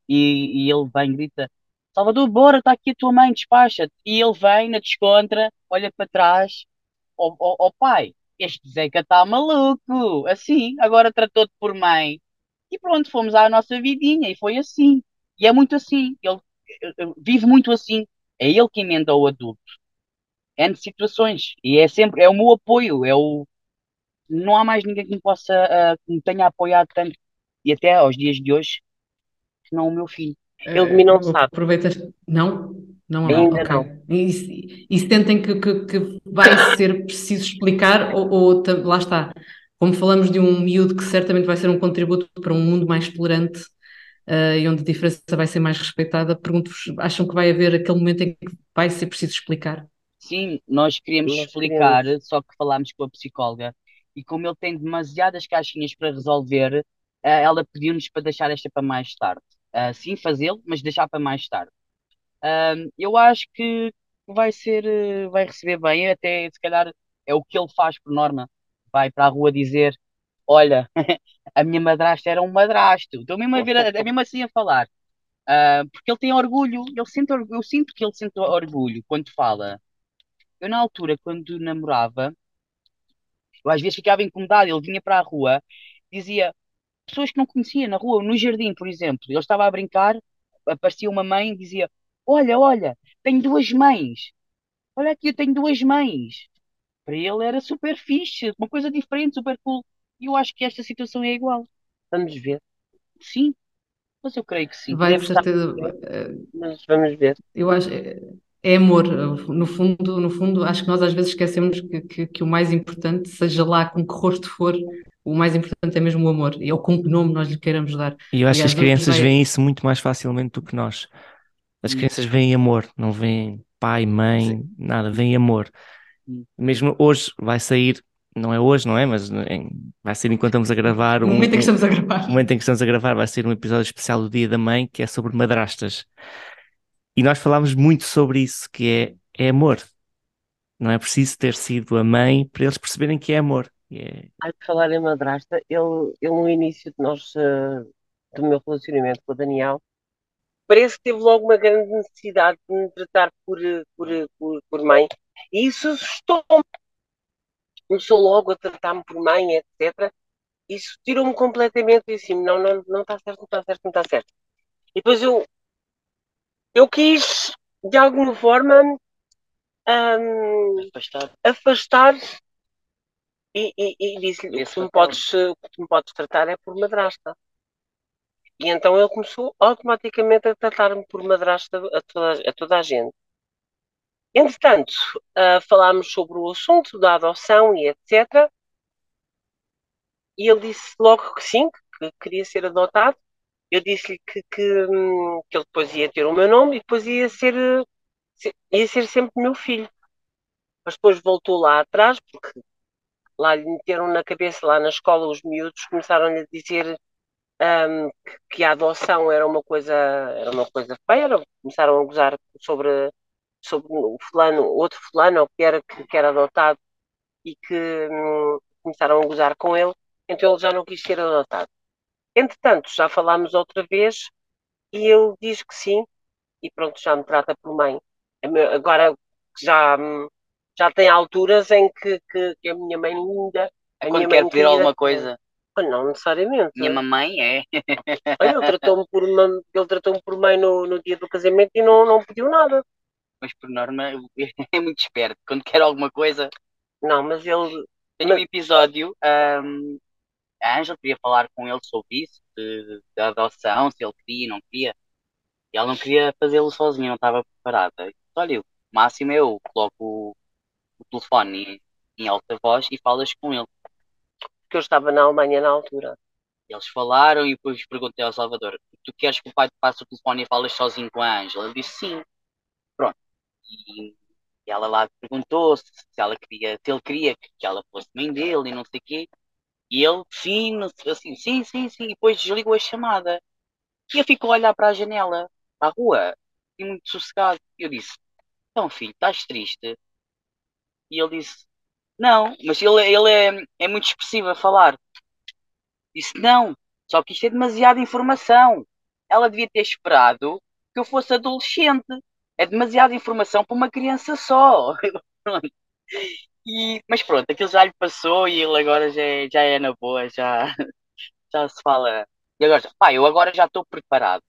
e, e ele vem grita, Salvador, bora, está aqui a tua mãe, despacha-te. E ele vem na descontra, olha para trás, ó oh, oh, oh, pai, este Zeca está maluco, assim, agora tratou-te por mãe. E pronto, fomos à nossa vidinha, e foi assim. E é muito assim, ele vive muito assim. É ele que emenda o adulto. É de situações. E é sempre, é o meu apoio, é o. Não há mais ninguém que me possa, uh, que me tenha apoiado tanto, e até aos dias de hoje, que não o meu filho. Ele de mim não sabe. Aproveitas. Não? Não, não. Ainda okay. não. E, e sentem que, que, que, vai ser preciso explicar, ou, ou lá está. Como falamos de um miúdo que certamente vai ser um contributo para um mundo mais tolerante, uh, e onde a diferença vai ser mais respeitada, pergunto-vos, acham que vai haver aquele momento em que vai ser preciso explicar? Sim, nós queríamos explicar, só que falámos com a psicóloga, e como ele tem demasiadas caixinhas para resolver, eh, ela pediu-nos para deixar esta para mais tarde. Ah, sim, fazê-lo, mas deixar para mais tarde. Eu acho que vai ser, eh, vai receber bem, até se calhar é o que ele faz por norma. Vai para a rua dizer: Olha, a minha madrasta era um madrasto. Estou mesmo a ver, é mesmo assim a falar. Ah, porque ele tem orgulho, ele sente, orgu- eu sinto que ele sente orgulho quando fala. Eu, na altura, quando namorava, eu às vezes ficava incomodado. Ele vinha para a rua, dizia pessoas que não conhecia na rua, no jardim, por exemplo. Ele estava a brincar, aparecia uma mãe e dizia: Olha, olha, tenho duas mães. Olha aqui, eu tenho duas mães. Para ele era super fixe, uma coisa diferente, super cool. E eu acho que esta situação é igual. Vamos ver. Sim, mas eu creio que sim. Vai de certeza. eh, mas vamos ver. Eu acho é, é amor. No fundo, no fundo, acho que nós às vezes esquecemos que, que, que o mais importante, seja lá com que rosto for, o mais importante é mesmo o amor, e ou com que nome nós lhe queiramos dar. E eu acho E que as crianças vai. veem isso muito mais facilmente do que nós. As Hum, crianças veem amor, não veem pai, sim. mãe, nada, veem amor. Hum. Mesmo hoje vai sair, não é hoje, não é? Mas em- vai sair enquanto estamos a gravar No um, momento em que estamos a gravar. no momento em que estamos a gravar, vai ser um episódio especial do Dia da Mãe, que é sobre madrastas. E nós falámos muito sobre isso, que é, é amor. Não é preciso ter sido a mãe para eles perceberem que é amor. E é- Ai, por falar em madrasta, ele, ele no início de nós, eh, do meu relacionamento com o Daniel, parece que teve logo uma grande necessidade de me tratar por, eh, por, eh, por, por mãe. E isso assustou-me. Começou logo a tratar-me por mãe, etc. Isso tirou-me completamente e assim, não, não, não está certo, não está certo, não está certo. E depois eu, eu quis, de alguma forma, ahm, Afastar afastar e, e, e disse-lhe, o esse que tu me podes, que me podes tratar é por madrasta. E então ele começou automaticamente a tratar-me por madrasta a toda, a toda a gente. Entretanto, ah, falámos sobre o assunto da adoção e etc. E ele disse logo que sim, que queria ser adotado. Eu disse-lhe que, que, hum, que ele depois ia ter o meu nome e depois ia ser, se- ia ser sempre meu filho. Mas depois voltou lá atrás, porque lá lhe meteram na cabeça, lá na escola, os miúdos começaram-lhe a dizer hum, que, que a adoção era uma coisa, era uma coisa feia, começaram a gozar sobre, sobre o fulano, outro fulano que era, que, era adotado e que hum, começaram a gozar com ele, então ele já não quis ser adotado. Entretanto, já falámos outra vez e ele diz que sim, e pronto, já me trata por mãe. Agora já, hum, já tem alturas em que, que, que a minha mãe linda, a minha Quando quer mãe pedir querida, alguma coisa, não necessariamente. minha mamãe é. Olha, ele tratou-me por, ele tratou-me por mãe no, no dia do casamento e não, não pediu nada. Mas por norma é muito esperto. Quando quer alguma coisa, Não, mas ele. Tenho um episódio, ahm, a Ângela queria falar com ele sobre isso, de, da adoção, se ele queria, não queria. E ela não queria fazê-lo sozinha, não estava preparada. Olha, o máximo é eu coloco o, o telefone em, em alta voz e falas com ele. Porque eu estava na Alemanha na altura. Eles falaram e depois perguntei ao Salvador: Tu queres que o pai te passe o telefone e falas sozinho com a Ângela? Ele disse sim. Pronto. E, e ela lá perguntou se, se ela queria, se ele queria que, ela fosse mãe dele e não sei o quê. E ele, sim, assim, sim, sim, sim. E depois desligou a chamada. E eu fico a olhar para a janela, para a rua, e muito sossegado. E eu disse: Então, filho, estás triste? E ele disse: Não, mas ele, ele é, é muito expressivo a falar. Disse: Não, só que isto é demasiada informação. Ela devia ter esperado que eu fosse adolescente. É demasiada informação para uma criança só. E, mas pronto, aquilo já lhe passou e ele agora já é, já é na boa, já, já se fala. E agora, pá, eu agora já estou preparado.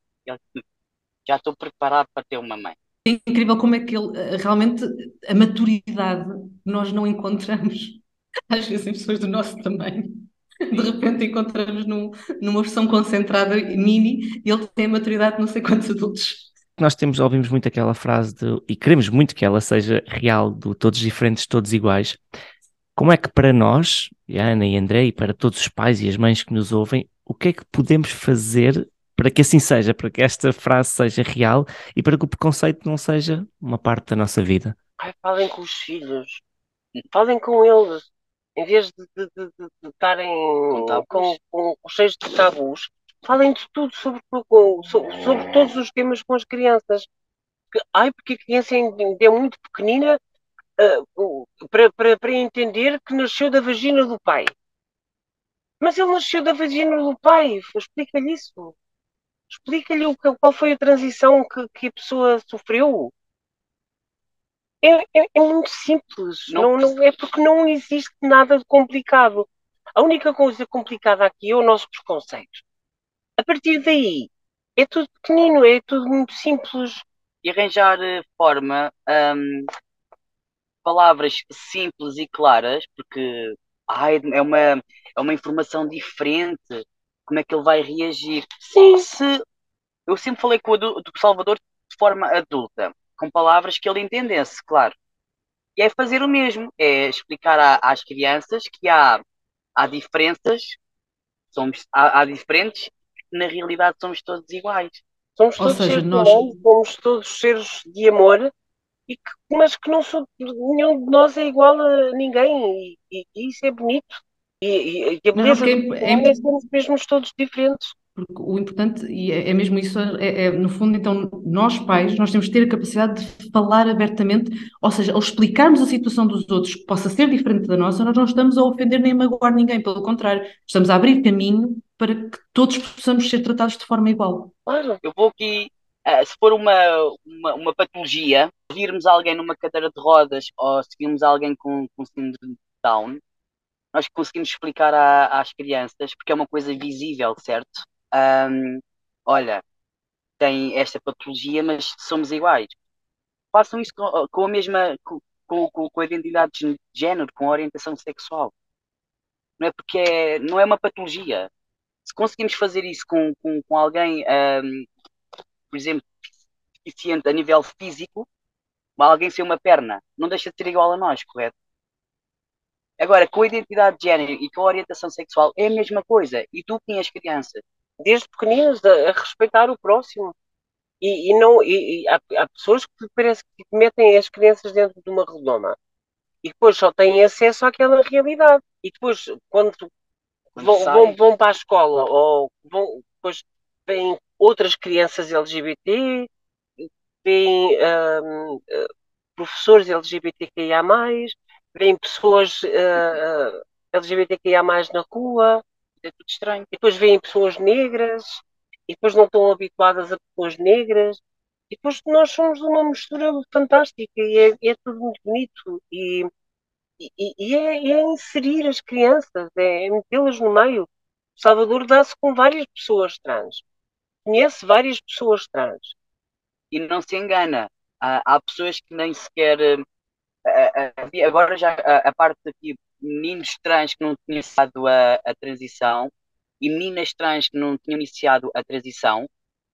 Já estou preparado para ter uma mãe. É incrível como é que ele eh, realmente a maturidade nós não encontramos às vezes em pessoas do nosso tamanho. De repente encontramos num- numa versão concentrada mini e ele tem a maturidade de não sei quantos adultos. Nós temos, ouvimos muito aquela frase de, e queremos muito que ela seja real, do todos diferentes, todos iguais. Como é que para nós, e a Ana e a André, e para todos os pais e as mães que nos ouvem, o que é que podemos fazer para que assim seja, para que esta frase seja real e para que o preconceito não seja uma parte da nossa vida? ai, falem com os filhos, falem com eles, em vez de estarem com, com, com cheios de tabus, falem de tudo sobre, sobre, sobre todos os temas com as crianças. Ai, porque a criança ainda é muito pequenina o- para, para, para entender que nasceu da vagina do pai. Mas ele nasceu da vagina do pai, explica-lhe isso. Explica-lhe qual foi a transição que, que a pessoa sofreu. É, é- é muito simples. Não Não, não, é porque não existe nada de complicado. A única coisa complicada aqui é o nosso preconceito. A partir daí, é tudo pequenino, é tudo muito simples. E arranjar eh, forma, ahm, palavras simples e claras, porque ai, é uma, é uma informação diferente. Como é que ele vai reagir? Sim, Se eu sempre falei com o do Salvador de forma adulta, com palavras que ele entendesse, claro. E é fazer o mesmo, é explicar a- às crianças que há, há diferenças, somos, há, há diferentes, na realidade somos todos iguais. somos todos seja, seres nós- humanos, somos todos seres de amor, e que- mas que não sou, nenhum de nós é igual a ninguém, e, e- isso é bonito. E, e- e a Não, beleza porque é é é mesmos todos diferentes. Porque o importante, e é, é mesmo isso, é, é, no fundo, então, nós pais, nós temos que ter a capacidade de falar abertamente, ou seja, ao explicarmos a situação dos outros que possa ser diferente da nossa, nós não estamos a ofender nem a magoar ninguém, pelo contrário, estamos a abrir caminho para que todos possamos ser tratados de forma igual. Eu vou aqui, ah, se for uma, uma, uma patologia, virmos alguém numa cadeira de rodas ou se virmos alguém com, com síndrome de Down, nós conseguimos explicar à- às crianças, porque é uma coisa visível, certo? Ahm, olha, tem esta patologia, mas somos iguais. Façam isso com, com a mesma, com, com- com a identidade de género, com a orientação sexual. Não é porque é, não é uma patologia. Se conseguimos fazer isso com, com, com alguém, ahm, por exemplo, deficiente a nível físico, alguém sem uma perna, não deixa de ser igual a nós, correto? Agora, com a identidade de género e com a orientação sexual é a mesma coisa. Eduquem as crianças. desde pequeninos a, a respeitar o próximo. E, e não, e, e há, há pessoas que parece que metem as crianças dentro de uma redoma e depois só têm acesso àquela realidade. E depois, Quando vão, vão, vão para a escola ou vão, depois vêm outras crianças LGBT, vêm hum, eh, professores LGBTQIA, vêm pessoas eh, eh, LGBTQIA na rua, É tudo estranho. e depois veem pessoas negras, e depois não estão habituadas a pessoas negras, e depois nós somos uma mistura fantástica e é, é tudo muito bonito. E, e, e é, é inserir as crianças, é, metê-las no meio. O Salvador dá-se com várias pessoas trans, conhece várias pessoas trans. E não se engana. Há, há pessoas que nem sequer. eh, eh, eh, agora já a, a parte aqui, meninos trans que não tinham iniciado a, a transição e meninas trans que não tinham iniciado a transição,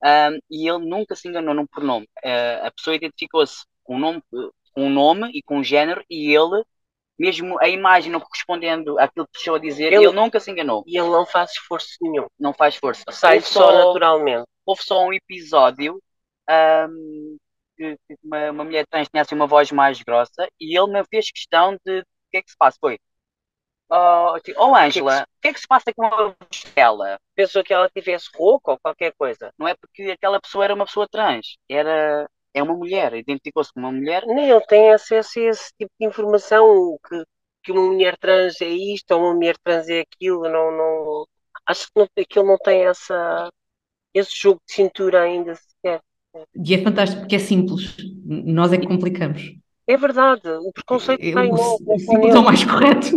ahm, e ele nunca se enganou num pronome. Eh, a pessoa identificou-se com um nome, com um nome e com um género, e ele, mesmo a imagem não correspondendo àquilo que deixou a dizer, Ele- ele nunca se enganou. E ele não faz esforço nenhum, Não faz força. sai Houve só naturalmente. houve só um episódio ahm, que, que uma, uma mulher trans tinha assim uma voz mais grossa e ele me fez questão de o que é que se passa. Foi, oh, tipo, oh Ângela, o que é que se passa com a voz dela? Pensou que ela tivesse rouca ou qualquer coisa. Não é porque aquela pessoa era uma pessoa trans, era, é uma mulher, identificou-se como uma mulher. Nem ele tem acesso a esse tipo de informação que, que uma mulher trans é isto ou uma mulher trans é aquilo. Não, não, acho que, não, que ele não tem essa, esse jogo de cintura ainda sequer. E é fantástico porque é simples, nós é que complicamos. É verdade, o preconceito Eu- está em nós, é o mais correto.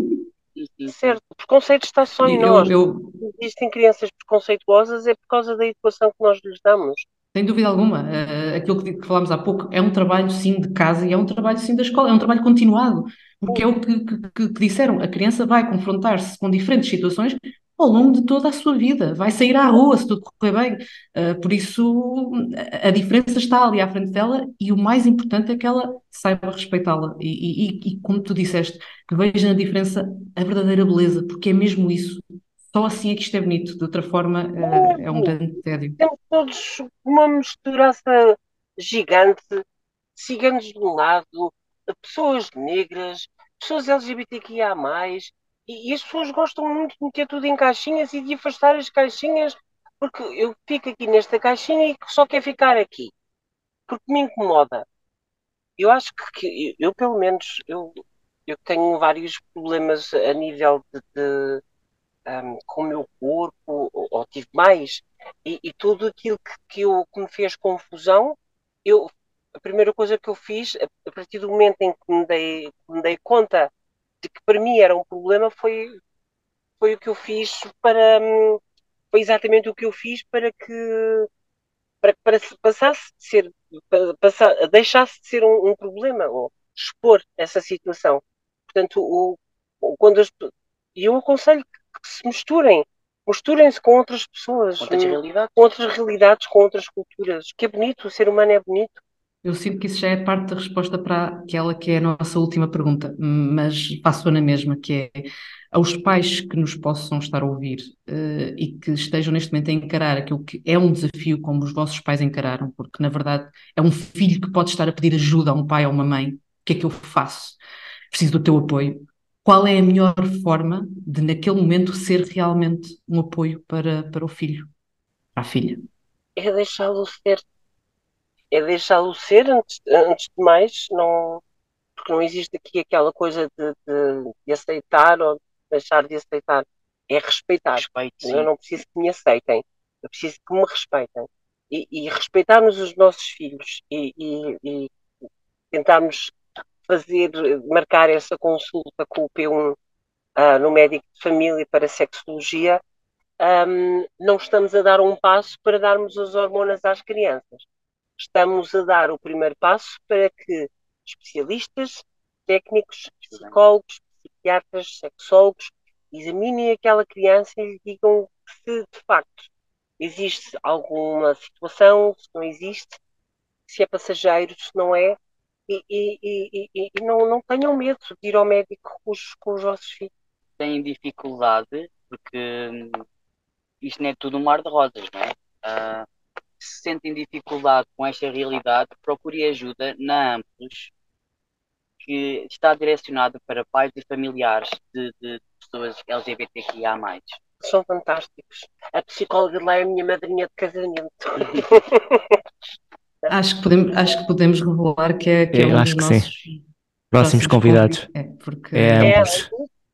Sim. Certo, o preconceito está só em Eu, nós. eu, existem crianças preconceituosas é por causa da educação que nós lhes damos. Sem dúvida alguma, eh, aquilo que, que falámos há pouco é um trabalho sim de casa e é um trabalho sim da escola, é um trabalho continuado, porque é o que, que- que- disseram, a criança vai confrontar-se com diferentes situações ao longo de toda a sua vida, vai sair à rua se tudo correr bem, Eh, por isso a, diferença está ali à frente dela e o mais importante é que ela saiba respeitá-la. E- e- e, como tu disseste, que veja na diferença a verdadeira beleza, porque é mesmo isso, só assim é que isto é bonito, de outra forma eh, é um grande tédio. Temos todos uma misturaça gigante, ciganos de um lado, pessoas negras, pessoas LGBTQIA+, e, e as pessoas gostam muito de meter tudo em caixinhas e de afastar as caixinhas, porque eu fico aqui nesta caixinha e só quero ficar aqui, porque me incomoda. Eu acho que, eu, pelo menos, eu, eu tenho vários problemas a nível de, de um, com o meu corpo, ou, ou tive mais, e, e, tudo aquilo que, que, eu, que me fez confusão, eu, a primeira coisa que eu fiz, a, partir do momento em que me dei, me dei conta de que para mim era um problema, foi, foi o que eu fiz para. Hum, foi exatamente o que eu fiz para que. para para passasse de ser. Passar, deixasse de ser um, um problema, ou expor essa situação. Portanto, o, quando as, eu aconselho que se misturem, misturem-se com outras pessoas, outras realidades. com outras realidades, com outras culturas. Que é bonito, o ser humano é bonito. Eu sinto que isso já é parte da resposta para aquela que é a nossa última pergunta, mas faço-a na mesma, que é aos pais que nos possam estar a ouvir uh, e que estejam neste momento a encarar aquilo que é um desafio como os vossos pais encararam, porque na verdade é um filho que pode estar a pedir ajuda a um pai ou uma mãe, o que é que eu faço? Preciso do teu apoio. Qual é a melhor forma de naquele momento ser realmente um apoio para, para o filho, para a filha? É deixá-lo ser é deixá-lo ser antes, antes de mais, não, porque não existe aqui aquela coisa de, de, de aceitar ou de deixar de aceitar. É respeitar. Respeito, eu não preciso que me aceitem, eu preciso que me respeitem. E, e respeitarmos os nossos filhos e, e, e, tentarmos fazer, marcar essa consulta com o P1 uh, ah, no médico de família para sexologia, um, não estamos a dar um passo para darmos as hormonas às crianças. Estamos a dar o primeiro passo para que especialistas, técnicos, psicólogos, psiquiatras, sexólogos examinem aquela criança e lhe digam se de facto existe alguma situação, se não existe, se é passageiro, se não é, e, e, e, e não, não tenham medo de ir ao médico com os, com os vossos filhos. Têm dificuldade, porque hum, isto não é tudo um mar de rosas, não é? Uh, se sentem dificuldade com esta realidade, procure ajuda na Amplos, que está direcionada para pais e familiares de, de pessoas LGBTQIA. São fantásticos. A psicóloga lá é a minha madrinha de casamento. acho, que podemos, acho que podemos revelar que é, que é um dos nossos sim. próximos convidados. É, porque... é, é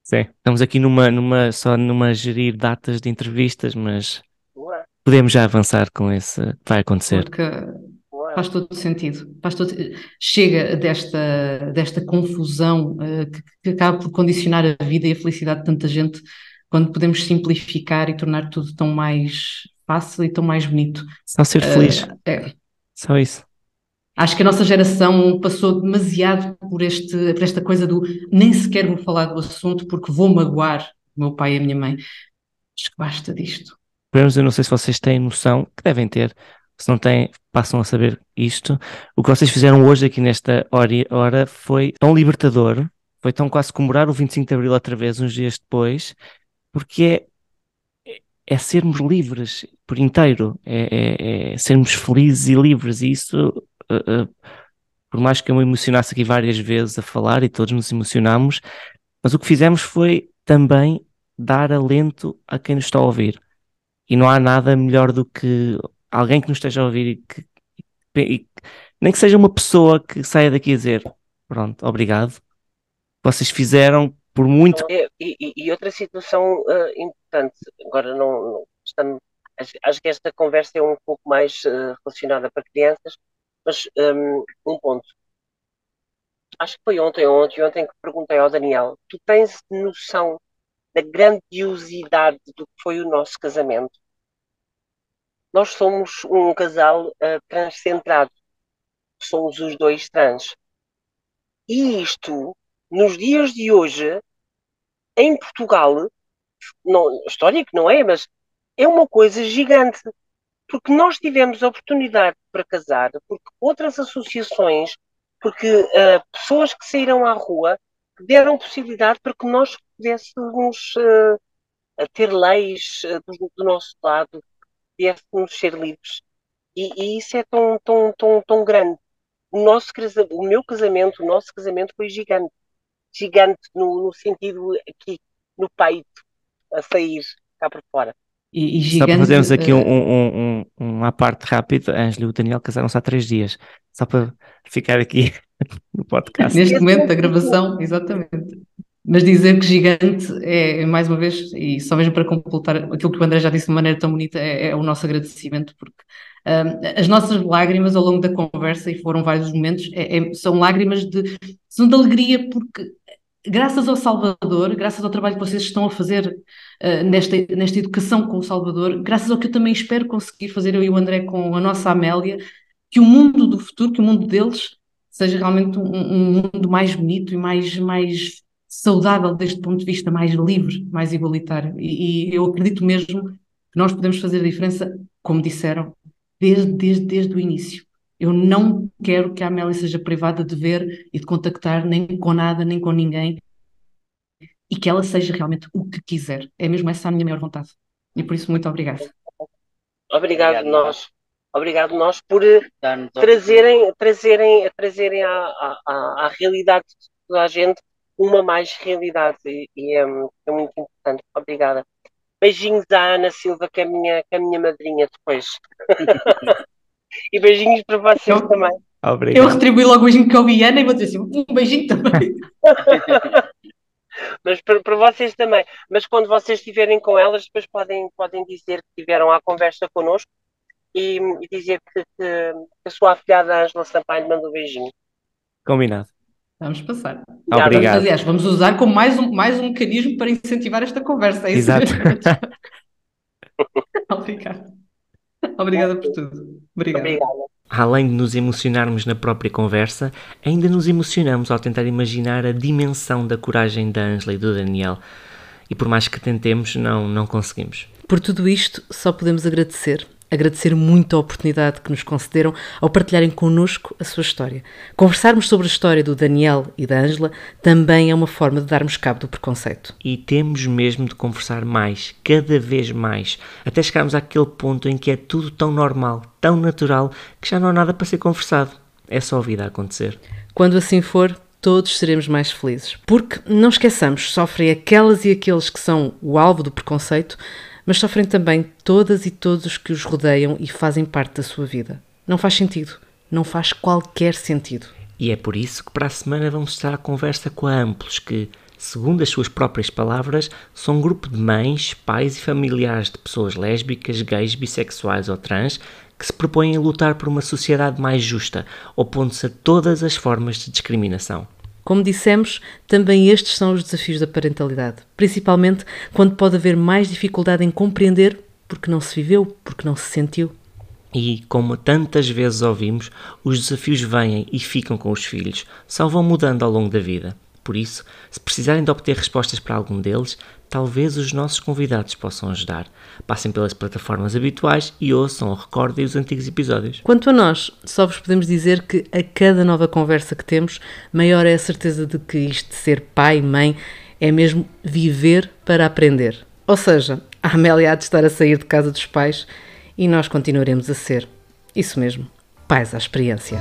Sim. Estamos aqui numa, numa, só numa gerir datas de entrevistas, mas podemos já avançar com esse vai acontecer. Porque faz todo sentido. Faz todo... Chega desta, desta confusão uh, que, que, acaba por condicionar a vida e a felicidade de tanta gente quando podemos simplificar e tornar tudo tão mais fácil e tão mais bonito. Só ser feliz. Uh, é. Só isso. Acho que a nossa geração passou demasiado por, este, por esta coisa do nem sequer vou falar do assunto porque vou magoar o meu pai e a minha mãe. Acho que basta disto. Pelo menos eu não sei se vocês têm noção, que devem ter, se não têm, passam a saber isto. O que vocês fizeram hoje aqui nesta hora, hora foi tão libertador, foi tão quase comemorar o 25 de Abril outra vez, uns dias depois, porque é, é sermos livres por inteiro, é, é, é sermos felizes e livres, e isso, uh, uh, por mais que eu me emocionasse aqui várias vezes a falar e todos nos emocionamos, mas o que fizemos foi também dar alento a quem nos está a ouvir. E não há nada melhor do que alguém que nos esteja a ouvir e que, e, nem que seja uma pessoa que saia daqui a dizer: Pronto, obrigado. Vocês fizeram por muito. E, e, e outra situação uh, importante, agora não, não estamos, acho, acho, que esta conversa é um pouco mais uh, relacionada para crianças, mas um, um ponto. Acho que foi ontem ontem, ontem que perguntei ao Daniel: tu tens noção da grandiosidade do que foi o nosso casamento? nós somos um casal uh, transcentrado. Somos os dois trans. E isto, nos dias de hoje, em Portugal, não, história que não é, mas é uma coisa gigante. Porque nós tivemos a oportunidade para casar, porque outras associações, porque uh, pessoas que saíram à rua deram possibilidade para que nós pudéssemos uh, ter leis uh, do, do, nosso lado, pudéssemos ser livres. E, e, isso é tão, tão, tão, tão grande. o, nosso, o meu casamento, o nosso casamento foi gigante. Gigante no, no sentido aqui, no peito, a sair cá por fora. E, e gigante, Só para fazermos aqui uh... um, um, um, uma parte rápida, Ângelo e o Daniel casaram-se há três dias. Só para ficar aqui no podcast. Neste momento da gravação, exatamente. Mas dizer que gigante é, mais uma vez, e só mesmo para completar aquilo que o André já disse de maneira tão bonita, é, é o nosso agradecimento, porque um, as nossas lágrimas ao longo da conversa, e foram vários momentos, é, é, são lágrimas de, são de alegria, porque graças ao Salvador, graças ao trabalho que vocês estão a fazer uh, nesta, nesta educação com o Salvador, graças ao que eu também espero conseguir fazer eu e o André com a nossa Amélia, que o mundo do futuro, que o mundo deles, seja realmente um, um mundo mais bonito e mais, mais saudável deste ponto de vista, mais livre, mais igualitário. E, e eu acredito mesmo que nós podemos fazer a diferença, como disseram, desde, desde, desde o início. Eu não quero que a Amélia seja privada de ver e de contactar nem com nada, nem com ninguém, e que ela seja realmente o que quiser. É mesmo essa a minha maior vontade. E por isso, muito obrigada. Obrigado, nós. Obrigado nós por eh, trazerem, trazerem, trazerem à, à, à realidade de toda a gente uma mais realidade e, e é, é, muito importante. Obrigada. Beijinhos à Ana Silva, que é a minha, que é a minha madrinha depois. e beijinhos para vocês eu, também. Obrigado. Eu retribuí logo o beijinho que eu vi Ana e vou dizer assim, um beijinho também. Mas para, para, vocês também. Mas quando vocês estiverem com elas, depois podem, podem dizer que tiveram a conversa connosco e, e dizer que, que, a sua afilhada Ângela Sampaio mandou um beijinho. Combinado. Vamos passar. Obrigado. Aliás, vamos usar como mais um, mais um mecanismo para incentivar esta conversa. É Exato. Obrigada. Obrigada por tudo. Obrigada. Além de nos emocionarmos na própria conversa, ainda nos emocionamos ao tentar imaginar a dimensão da coragem da Angela e do Daniel. E por mais que tentemos, não, não conseguimos. Por tudo isto, só podemos agradecer agradecer muito a oportunidade que nos concederam ao partilharem connosco a sua história. Conversarmos sobre a história do Daniel e da Ângela também é uma forma de darmos cabo do preconceito. E temos mesmo de conversar mais, cada vez mais, até chegarmos àquele ponto em que é tudo tão normal, tão natural, que já não há nada para ser conversado. É só a vida a acontecer. Quando assim for, todos seremos mais felizes. Porque, não esqueçamos, sofrem aquelas e aqueles que são o alvo do preconceito, mas sofrem também todas e todos os que os rodeiam e fazem parte da sua vida. Não faz sentido. Não faz qualquer sentido. E é por isso que para a semana vamos estar à conversa com a Amplos, que, segundo as suas próprias palavras, são um grupo de mães, pais e familiares de pessoas lésbicas, gays, bissexuais ou trans que se propõem a lutar por uma sociedade mais justa, opondo-se a todas as formas de discriminação. Como dissemos, também estes são os desafios da parentalidade, principalmente quando pode haver mais dificuldade em compreender porque não se viveu, porque não se sentiu. E, como tantas vezes ouvimos, os desafios vêm e ficam com os filhos, só vão mudando ao longo da vida. Por isso, se precisarem de obter respostas para algum deles, talvez os nossos convidados possam ajudar. Passem pelas plataformas habituais e ouçam ou recordem os antigos episódios. Quanto a nós, só vos podemos dizer que a cada nova conversa que temos, maior é a certeza de que isto de ser pai e mãe é mesmo viver para aprender. Ou seja, a Amélia há de estar a sair de casa dos pais e nós continuaremos a ser, isso mesmo, pais à experiência.